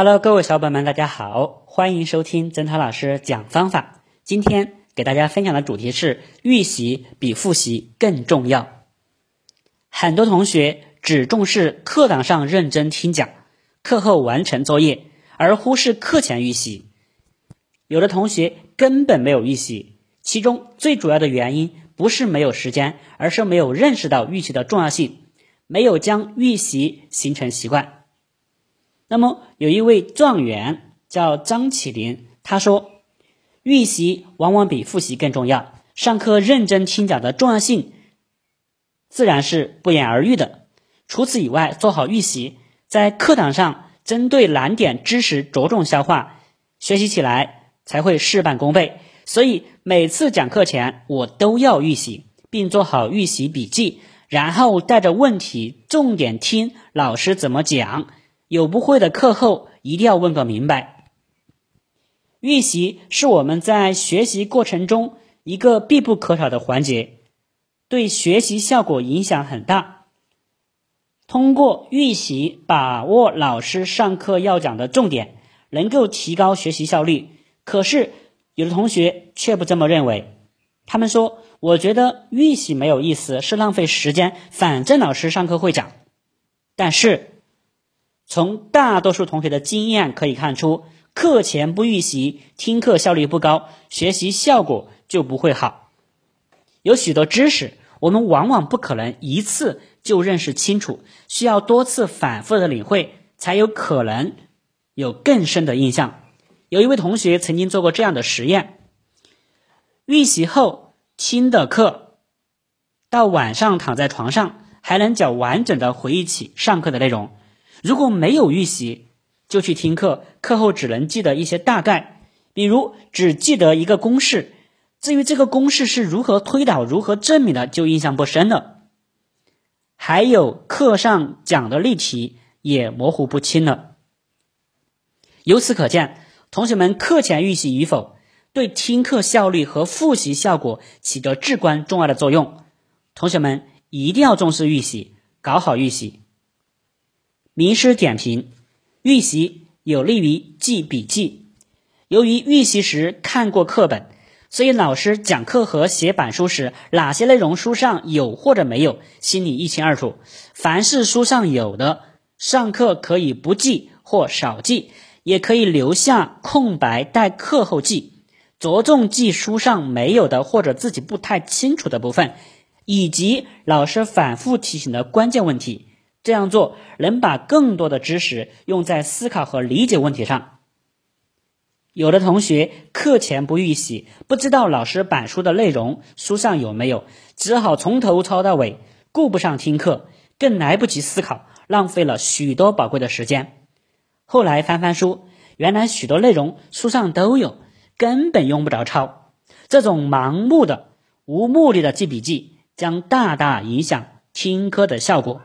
Hello，各位小伙伴们，大家好，欢迎收听曾涛老师讲方法。今天给大家分享的主题是预习比复习更重要。很多同学只重视课堂上认真听讲，课后完成作业，而忽视课前预习。有的同学根本没有预习，其中最主要的原因不是没有时间，而是没有认识到预习的重要性，没有将预习形成习惯。那么有一位状元叫张起灵，他说：“预习往往比复习更重要，上课认真听讲的重要性自然是不言而喻的。除此以外，做好预习，在课堂上针对难点知识着重消化，学习起来才会事半功倍。所以每次讲课前，我都要预习，并做好预习笔记，然后带着问题重点听老师怎么讲。”有不会的课后一定要问个明白。预习是我们在学习过程中一个必不可少的环节，对学习效果影响很大。通过预习把握老师上课要讲的重点，能够提高学习效率。可是有的同学却不这么认为，他们说：“我觉得预习没有意思，是浪费时间，反正老师上课会讲。”但是。从大多数同学的经验可以看出，课前不预习，听课效率不高，学习效果就不会好。有许多知识，我们往往不可能一次就认识清楚，需要多次反复的领会，才有可能有更深的印象。有一位同学曾经做过这样的实验：预习后听的课，到晚上躺在床上还能较完整的回忆起上课的内容。如果没有预习就去听课，课后只能记得一些大概，比如只记得一个公式，至于这个公式是如何推导、如何证明的，就印象不深了。还有课上讲的例题也模糊不清了。由此可见，同学们课前预习与否，对听课效率和复习效果起着至关重要的作用。同学们一定要重视预习，搞好预习。名师点评：预习有利于记笔记。由于预习时看过课本，所以老师讲课和写板书时，哪些内容书上有或者没有，心里一清二楚。凡是书上有的，上课可以不记或少记，也可以留下空白待课后记。着重记书上没有的或者自己不太清楚的部分，以及老师反复提醒的关键问题。这样做能把更多的知识用在思考和理解问题上。有的同学课前不预习，不知道老师板书的内容书上有没有，只好从头抄到尾，顾不上听课，更来不及思考，浪费了许多宝贵的时间。后来翻翻书，原来许多内容书上都有，根本用不着抄。这种盲目的、无目的的记笔记，将大大影响听课的效果。